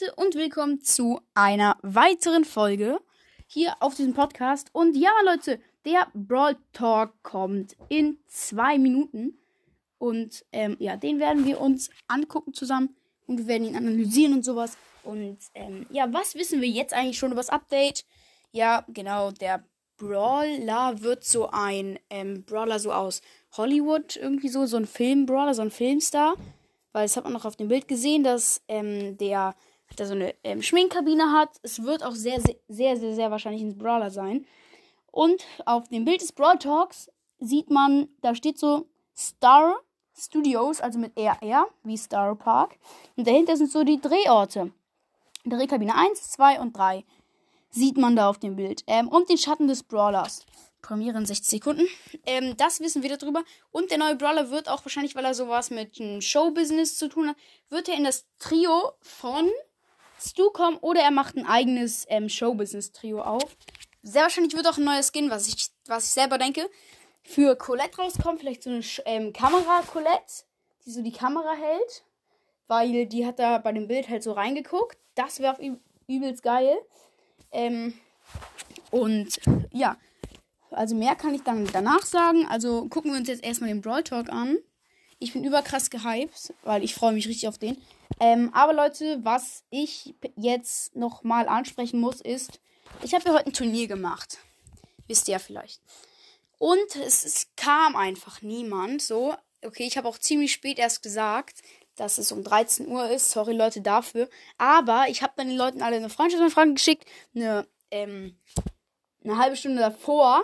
Leute und willkommen zu einer weiteren Folge hier auf diesem Podcast. Und ja Leute, der Brawl Talk kommt in zwei Minuten. Und ähm, ja, den werden wir uns angucken zusammen und wir werden ihn analysieren und sowas. Und ähm, ja, was wissen wir jetzt eigentlich schon über das Update? Ja, genau, der Brawler wird so ein ähm, Brawler so aus Hollywood irgendwie so, so ein Film-Brawler, so ein Filmstar weil das hat man noch auf dem Bild gesehen, dass ähm, der da so eine ähm, Schminkkabine hat. Es wird auch sehr, sehr, sehr, sehr, sehr wahrscheinlich ein Brawler sein. Und auf dem Bild des Brawl Talks sieht man, da steht so Star Studios, also mit RR, wie Star Park. Und dahinter sind so die Drehorte. Drehkabine 1, 2 und 3 sieht man da auf dem Bild. Ähm, und den Schatten des Brawlers. Premiere in 60 Sekunden. Ähm, das wissen wir darüber. Und der neue Brawler wird auch wahrscheinlich, weil er sowas mit einem Showbusiness zu tun hat, wird er in das Trio von Stu kommen oder er macht ein eigenes ähm, Showbusiness-Trio auf. Sehr wahrscheinlich wird auch ein neuer Skin, was ich, was ich selber denke, für Colette rauskommen. Vielleicht so eine ähm, Kamera-Colette, die so die Kamera hält. Weil die hat da bei dem Bild halt so reingeguckt. Das wäre übelst geil. Ähm, und ja, also mehr kann ich dann danach sagen. Also gucken wir uns jetzt erstmal den Brawl Talk an. Ich bin überkrass gehypt, weil ich freue mich richtig auf den. Ähm, aber Leute, was ich jetzt nochmal ansprechen muss, ist, ich habe ja heute ein Turnier gemacht. Wisst ihr ja vielleicht. Und es, es kam einfach niemand. So, okay, ich habe auch ziemlich spät erst gesagt, dass es um 13 Uhr ist. Sorry Leute dafür. Aber ich habe dann den Leuten alle eine Freundschaftsanfrage geschickt. Eine, ähm, eine halbe Stunde davor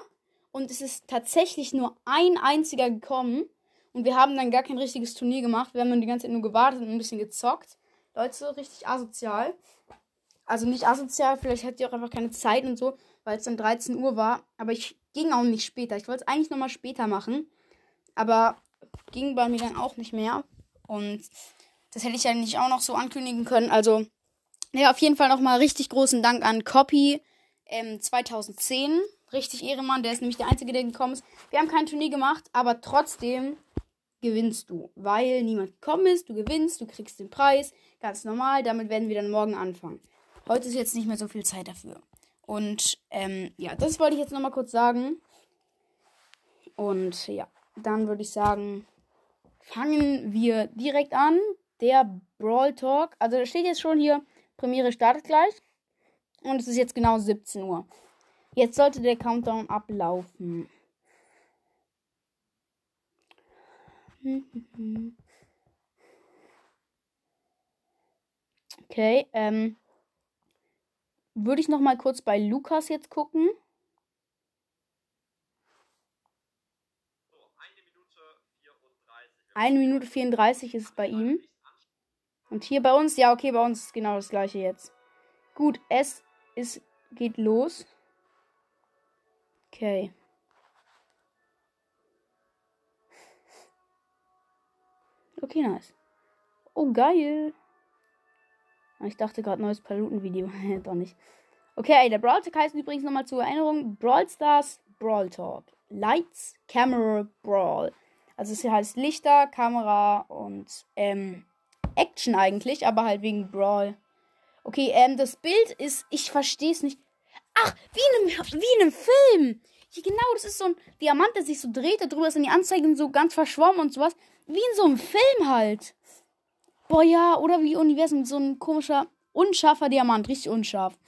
und es ist tatsächlich nur ein einziger gekommen. Und wir haben dann gar kein richtiges Turnier gemacht. Wir haben dann die ganze Zeit nur gewartet und ein bisschen gezockt. Leute, richtig asozial. Also nicht asozial, vielleicht hattet ihr auch einfach keine Zeit und so, weil es dann 13 Uhr war. Aber ich ging auch nicht später. Ich wollte es eigentlich nochmal später machen. Aber ging bei mir dann auch nicht mehr. Und das hätte ich ja nicht auch noch so ankündigen können. Also, ja, auf jeden Fall nochmal richtig großen Dank an Copy ähm, 2010 richtig Ehrenmann. Der ist nämlich der Einzige, der gekommen ist. Wir haben kein Turnier gemacht, aber trotzdem gewinnst du. Weil niemand gekommen ist, du gewinnst, du kriegst den Preis. Ganz normal. Damit werden wir dann morgen anfangen. Heute ist jetzt nicht mehr so viel Zeit dafür. Und ähm, ja, das wollte ich jetzt nochmal kurz sagen. Und ja, dann würde ich sagen, fangen wir direkt an. Der Brawl Talk. Also da steht jetzt schon hier, Premiere startet gleich. Und es ist jetzt genau 17 Uhr. Jetzt sollte der Countdown ablaufen. Okay, ähm. Würde ich noch mal kurz bei Lukas jetzt gucken. Eine Minute 34 ist es bei ihm. Und hier bei uns, ja, okay, bei uns ist genau das gleiche jetzt. Gut, es ist, geht los. Okay. Okay, nice. Oh, geil. Ah, ich dachte gerade neues Paluten-Video. Doch nicht. Okay, der Brawl Talk heißt übrigens nochmal zur Erinnerung Brawl Stars Brawl Talk. Lights, Camera, Brawl. Also es heißt Lichter, Kamera und ähm, Action eigentlich, aber halt wegen Brawl. Okay, ähm, das Bild ist, ich verstehe es nicht. Ach, wie in einem, wie in einem Film. Hier, genau, das ist so ein Diamant, der sich so dreht. Darüber ist in die Anzeigen so ganz verschwommen und sowas. Wie in so einem Film halt. Boah, ja, oder wie Universum. So ein komischer, unscharfer Diamant. Richtig unscharf.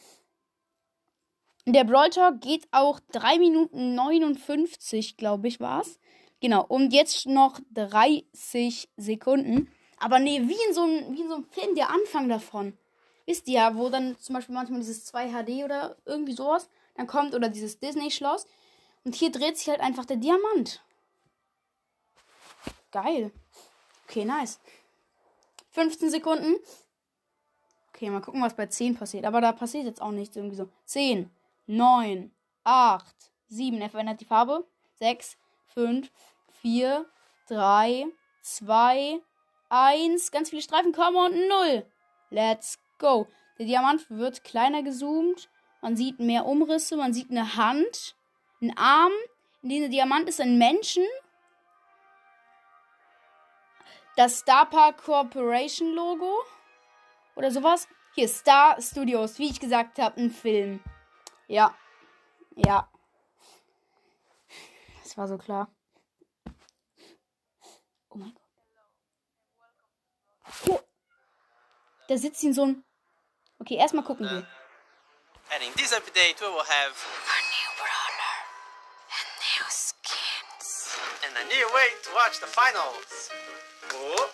Der Brawl Talk geht auch 3 Minuten 59, glaube ich, war's. Genau, und jetzt noch 30 Sekunden. Aber nee, wie in so einem, so einem Film, der Anfang davon. Wisst ihr ja, wo dann zum Beispiel manchmal dieses 2 HD oder irgendwie sowas dann kommt oder dieses Disney-Schloss. Und hier dreht sich halt einfach der Diamant. Geil. Okay, nice. 15 Sekunden. Okay, mal gucken, was bei 10 passiert. Aber da passiert jetzt auch nichts. Irgendwie so. 10, 9, 8, 7. Er verändert die Farbe. 6, 5, 4, 3, 2, 1. Ganz viele Streifen kommen und 0. Let's go. Der Diamant wird kleiner gezoomt. Man sieht mehr Umrisse. Man sieht eine Hand. Ein Arm. In dem Diamant ist ein Menschen. Das Star Park Corporation Logo. Oder sowas. Hier Star Studios, wie ich gesagt habe, ein Film. Ja. Ja. Das war so klar. Oh mein Gott. Oh. Da sitzt ihn so ein. Okay, erstmal gucken wir. And in this update, we will have A new brawler and new skins. and a new way to watch the finals. Oh,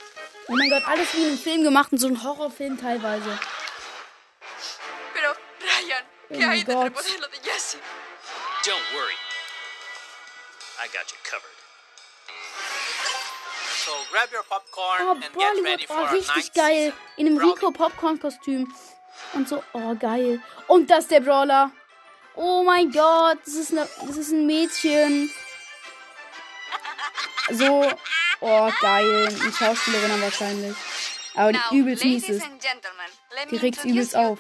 Oh mein Gott, alles wie in einem Film gemacht und so ein Horrorfilm teilweise. Pero, Ryan, Oh ¿qué my hay del God. remodelo de don't worry. I got you covered. So grab your popcorn Oh, and get ready Bollywood, for oh, a richtig geil. In einem. Rico Popcorn-Kostüm. Und so, oh, geil. Und das ist der Brawler. Oh mein Gott, das ist, ne, das ist ein Mädchen. So, oh, geil. Eine Schauspielerin wahrscheinlich. Aber die Now, übelst mies ist. Die introduce übelst auf.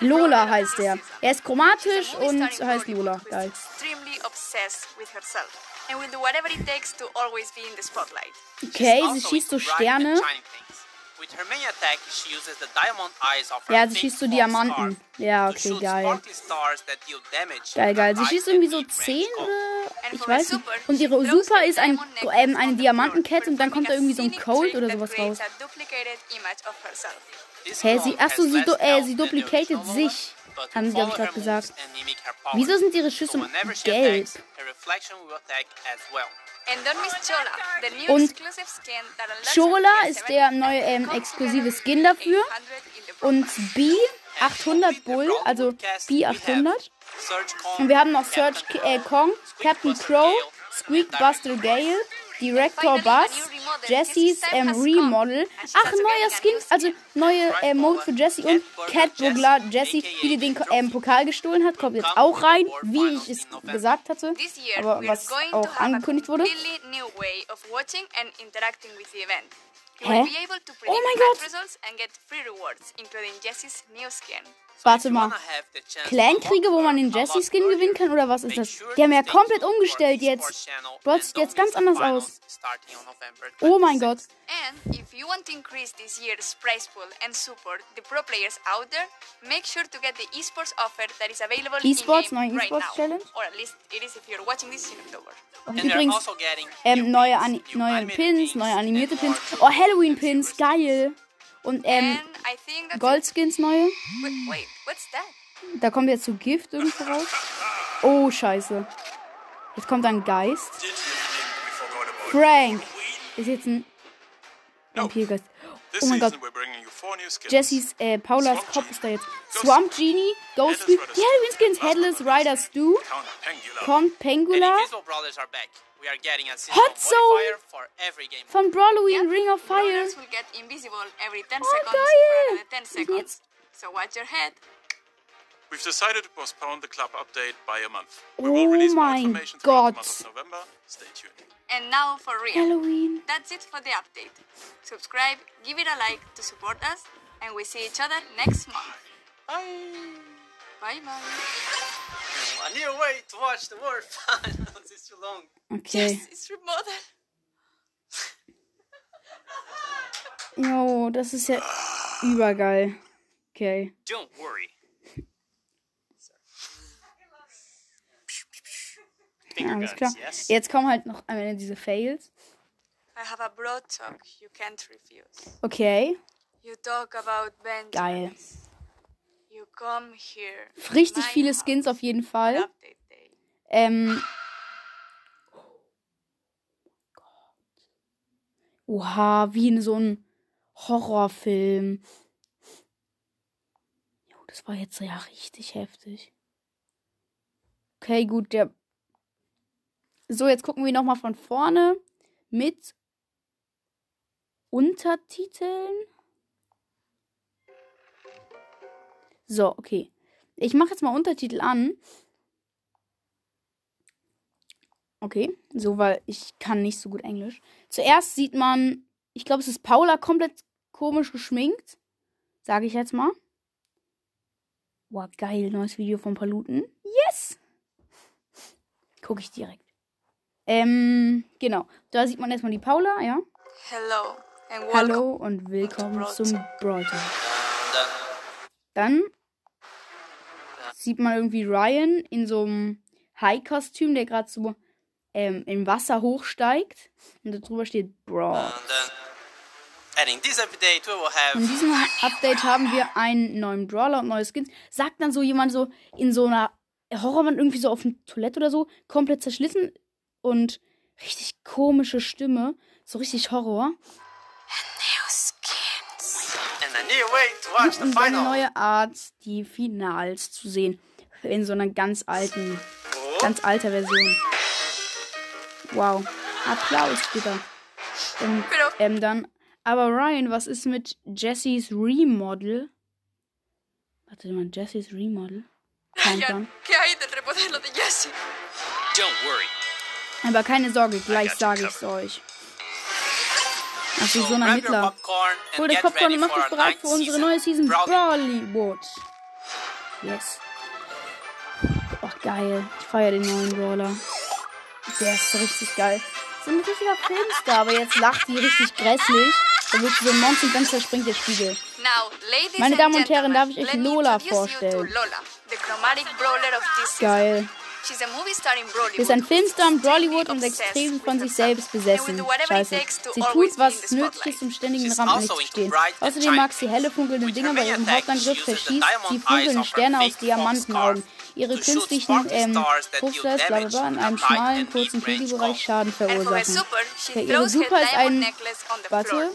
Lola, heißt er. Er ist chromatisch und heißt Lola. Geil. Okay, sie also schießt so Sterne. Ja, sie schießt so Diamanten. Ja, okay, geil. Geil, geil. her Sie schießt irgendwie so mid-range 10 scope. oder. And Ich weiß nicht. Und ihre Super ist ein, ähm, eine Diamantenkette und dann kommt da irgendwie so ein trick oder sowas raus. Hä, sie, achso, sie, du, äh, sie duplicated sich, haben sie, glaube ich, gerade gesagt. Wieso sind ihre Schüsse gelb? Und Chola ist der neue ähm, exklusive Skin dafür. Und B 800 Bull, also B 800. Und wir haben noch Search äh, Kong, Captain Crow, Squeak Buster Gale, Director Buzz, Jessys ähm, Remodel. Ach, neuer Skin, also neue äh, Mode für Jessie und Cat Burglar Jessie, die dir den ähm, Pokal gestohlen hat, kommt jetzt auch rein, wie ich es gesagt hatte. This year, Aber we are was going auch to have angekündigt wurde. completely new way of watching and interacting with the event. You Hä? will be able to Oh mein Gott. Warte mal. Clankriege, wo man den Jessie-Skin gewinnen kann, oder was ist das? Die haben ja komplett umgestellt jetzt. Brawl sieht jetzt ganz anders aus. Oh mein Gott. And if you want to increase this year's prize pool and support the pro players out there, make sure to get the esports offer that is available Esports, in-game neue right Esports now. Challenge? Or at least it is if you're watching this in October. Und übrigens, also ähm, neue, Ani neue Pins, neue animierte Pins. Oh, Halloween-Pins, geil. Und ähm, Goldskins neue. It. Wait, wait, what's that? Da kommt jetzt so Gift irgendwo raus. Oh, scheiße. Jetzt kommt ein Geist. Frank ist jetzt ein Vampirgeist. Oh mein Gott. skins. Jessys, äh, Paulas Kopf ist da jetzt. Swamp Genie, Ghost die Halloween-Skins, Headless Rider Stu, Count Pengula. We are getting a Hot seasonal Zone. modifier for every game. von Brawloween Ring of Fire. Brawlers will get invisible every 10 Oh, seconds geil. for another 10 Jetzt- seconds. So watch your head. We've decided to postpone the club update by a month. We Oh will release more information throughout the month of November. Stay tuned. And now for real. Halloween. That's it for the update. Subscribe, give it a like to support us, and we see each other next month. Bye bye. A new way to watch the world Okay. Jo, das ist ja übergeil. Okay. Don't worry. Ja, alles klar. Jetzt kommen halt noch am Ende diese Fails. I have a broad talk you can't refuse. Okay. You talk about vengeance. Geil. You come here. Richtig viele Skins auf jeden Fall. Ähm. Oha, wie in so einem Horrorfilm. Jo, das war jetzt ja richtig heftig. Okay, gut, der. So, jetzt gucken wir nochmal von vorne mit Untertiteln. So, okay. Ich mache jetzt mal Untertitel an. Okay, so, weil ich kann nicht so gut Englisch. Zuerst sieht man, ich glaube, es ist Paula komplett komisch geschminkt. Sage ich jetzt mal. Boah, geil, neues Video von Paluten. Yes! Gucke ich direkt. Ähm, genau. Da sieht man erstmal die Paula, ja. Hello and welcome. Hallo und willkommen zum Brawl Talk. then Dann sieht man irgendwie Ryan in so einem High-Kostüm, der gerade so ähm, im Wasser hochsteigt. Und darüber steht Brawl. and in diesem Update haben wir einen neuen Brawler und neue Skins. Sagt dann so jemand so in so einer Horrorwand irgendwie so auf eine Toilette oder so, komplett zerschlissen und richtig komische Stimme. So richtig Horror. the Und eine neue Art, die Finals zu sehen. In so einer ganz alten, Oh, ganz alter Version. Wow. Applaus da. Und ähm, dann. Aber Ryan, was ist mit Jessys Remodel? Warte mal, Jessys Remodel? Worry. Aber keine Sorge, gleich sage ich es covered. euch. Ach, so, so ein Ermittler. Hol das get Popcorn und mach dich bereit für unsere neue Season. Brawlywood. Yes. Oh, geil. Ich feiere den neuen Brawler. Der ist richtig geil. So ein richtiger Filmstar, aber jetzt lacht die richtig grässlich. Da wird so ein Monster und dann zerspringt der Spiegel. Meine Damen und Herren, darf ich euch Lola vorstellen. Geil. She's a movie star in Brawley. Sie ist ein Filmstar in Bollywood und extrem von sich selbst besessen. Scheiße. Sie tut, was nötig ist, um ständig im She's Rampenlicht zu stehen. Außerdem mag sie helle, funkelnde Dinge. Bei ihrem Hauptangriff verschießt sie her Sterne aus Diamantenaugen. Ihre künstlichen ähm, Fruchtstars, bla bla in einem schmalen, kurzen Kegelbereich. Schaden verursachen. Ja, ihre Super ist ein- Warte.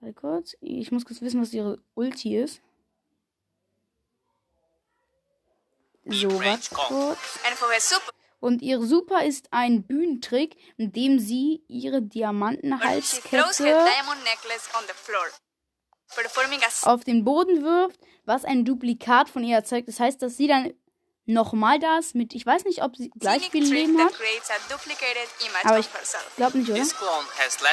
Warte kurz, ich muss kurz wissen, was ihre Ulti ist. So, combo. kurz. Und ihre Super ist ein Bühnentrick, in dem sie ihre Diamantenhalskette auf den Boden wirft, was ein Duplikat von ihr erzeugt. Das heißt, dass sie dann nochmal das mit, ich weiß nicht, ob sie gleich viel Leben hat, aber ich glaube nicht, oder?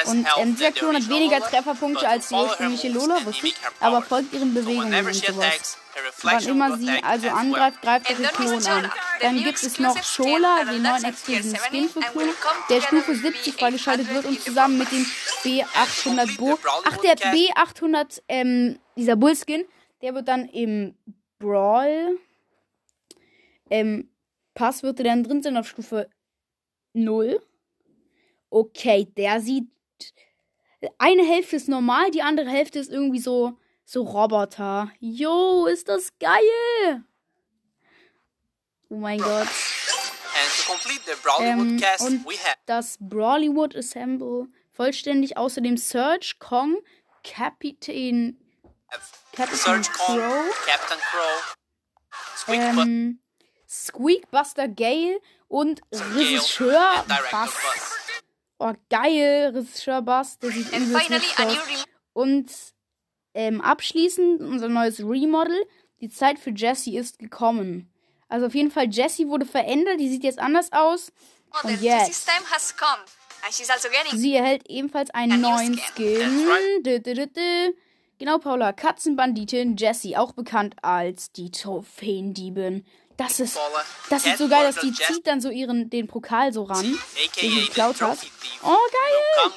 Und ähm, dieser Klon hat weniger Trefferpunkte als die ursprüngliche Lola, wusste ich, aber folgt ihren Bewegungen und sowas. Wann immer sie also angreift, greift don't miss Klon an. Dann gibt es noch that den neuen exklusiven Skin 70 für Klone, der Stufe with 70 freigeschaltet wird B800 und zusammen mit dem B800 Bo. Ach, der B800, ähm, dieser Bullskin, der wird dann im Brawl, ähm, Pass wird der dann drin sein auf Stufe 0. Okay, der sieht. Eine Hälfte ist normal, die andere Hälfte ist irgendwie so, so Roboter. Jo, ist das geil! Oh mein Gott. Ähm, und das Brawlywood Assemble vollständig außerdem Surge, Kong, Captain, Captain Kong, Crow, Captain Crow, ähm, Squeak, Buster Gale und Regisseur Bass. Oh, geil, Regisseur Bass, der sieht hübsch a aus. Und ähm, abschließend unser neues Remodel. Die Zeit für Jessie ist gekommen. Also auf jeden Fall, Jessie wurde verändert. Die sieht jetzt anders aus. Und jetzt. Also Sie erhält ebenfalls einen neuen skin. Genau, Paula. Katzenbanditin Jessie, auch bekannt als die Trophäendiebin. Das ist, das ist so geil, dass die zieht dann so ihren, den Pokal so ran, den sie geklaut hat. Oh, geil!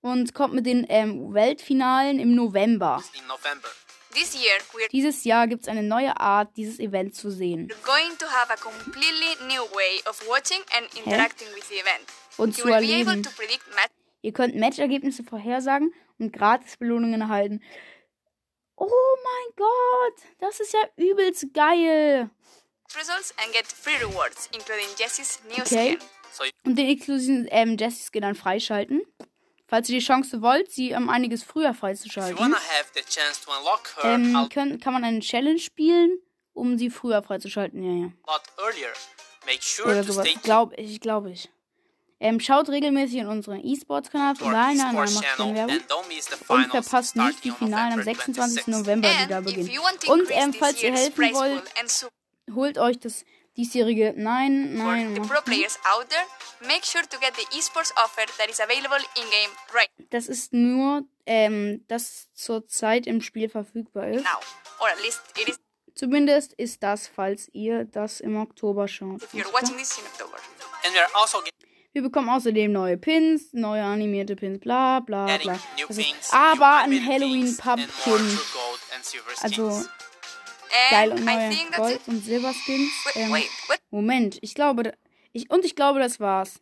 Und kommt mit den ähm, Weltfinalen im November. in November. this year. We're Dieses Jahr gibt es eine neue Art, dieses Event zu sehen. going to have a completely new way of watching and interacting with the event. Und You zu will be able erleben. to predict match Ihr könnt Matchergebnisse vorhersagen und Gratisbelohnungen erhalten. Oh mein Gott, das ist ja übelst geil. results and get free rewards, including Jessie's new Okay. skin. Und den exklusiven ähm, Jessie-Skin dann freischalten. Falls ihr die Chance wollt, sie um einiges früher freizuschalten, her ähm, können, kann man eine Challenge spielen, um sie früher freizuschalten. Ja, ja. lot earlier, make sure Oder sowas. Glaube ich, glaube ich. Ähm, schaut regelmäßig in unseren E-Sports-Kanal vorbei. Nein, macht keine Werbung. Und verpasst nicht die Finalen am November 26. 26th. November, die da beginnen. Und ähm, falls ihr helfen wollt, holt euch das diesjährige. Nein, nein. Das ist nur, ähm, das zurzeit im Spiel verfügbar ist. Zumindest ist das, falls ihr das im Oktober schaut. if you're watching this in October. And we are also getting Wir bekommen außerdem neue Pins, neue animierte Pins, bla bla bla. things, aber ein Halloween Pumpkin. Also geil und neue Gold und Silberskins. Ähm? Moment, ich glaube, ich und ich glaube, das war's.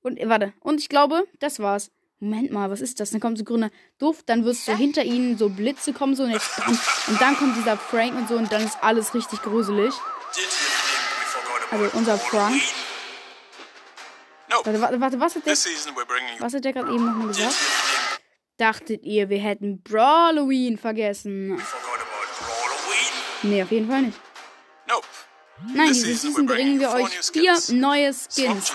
Und äh, warte, und ich glaube, das war's. Moment mal, was ist das? Dann kommt so grüner Duft, dann wirst du hinter ihnen so Blitze kommen so und, jetzt, und dann kommt dieser Frank und so und dann ist alles richtig gruselig. Also unser Frank. Warte, warte, warte was hat der, was hat der gerade eben nochmal gesagt? Dachtet ihr, wir hätten Brawloween vergessen? Nee, auf jeden Fall nicht. Nein, diese season bringen wir euch vier neue Skins.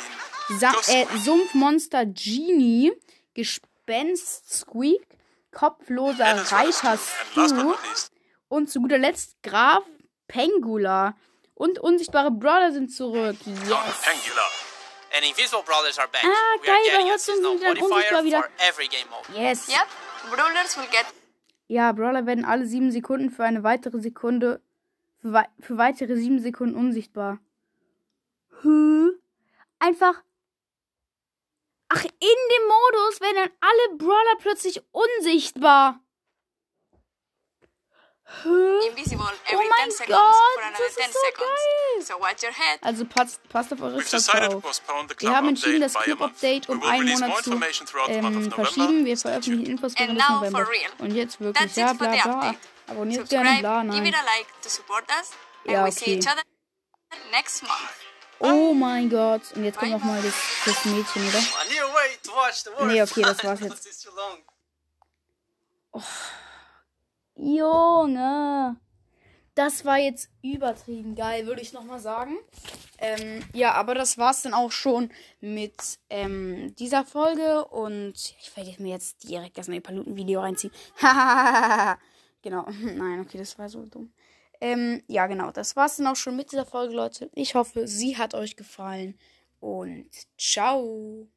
Sa äh, Sumpfmonster Genie, Gespenst Squeak, kopfloser Reiter Stu und zu guter Letzt Graf Pengula. Und unsichtbare Brawler sind zurück. Yes. And Invisible Brawlers are back. Ah, we geil, da uns seasonal wieder ein Unsichtbar modifier wieder. for every game mode. Yes. Yep, brawlers will get Ja, Brawler werden alle sieben Sekunden für eine weitere Sekunde für, wei für weitere sieben Sekunden unsichtbar. Hä? Einfach. Ach, in dem Modus werden dann alle Brawler plötzlich unsichtbar. Invisible every mein 10 seconds Gott, for another das ist 10 so seconds. geil. So watch your head. Also passt, passt auf eure We've Köpfe decided to auf. postpone the Wir club haben entschieden, das. Club-Update um einen Monat zu ähm, verschieben. Wir veröffentlichen. Infos now November. for real. Und jetzt wirklich, That's ja, it for bla the bla. update. Abonniert gerne, bla, nein. Ja, okay. Oh mein Gott. Und jetzt kommt noch mal das, das Mädchen, oder? Nee, okay, das war's jetzt. Long. Junge. Das war jetzt übertrieben geil, würde ich nochmal sagen. Ähm, ja, aber das war's dann auch schon mit ähm, dieser Folge. Und ich werde mir jetzt direkt das neue Paluten-Video reinziehen. genau. Nein, okay, das war so dumm. Ähm, ja, genau. Das war's dann auch schon mit dieser Folge, Leute. Ich hoffe, sie hat euch gefallen. Und ciao.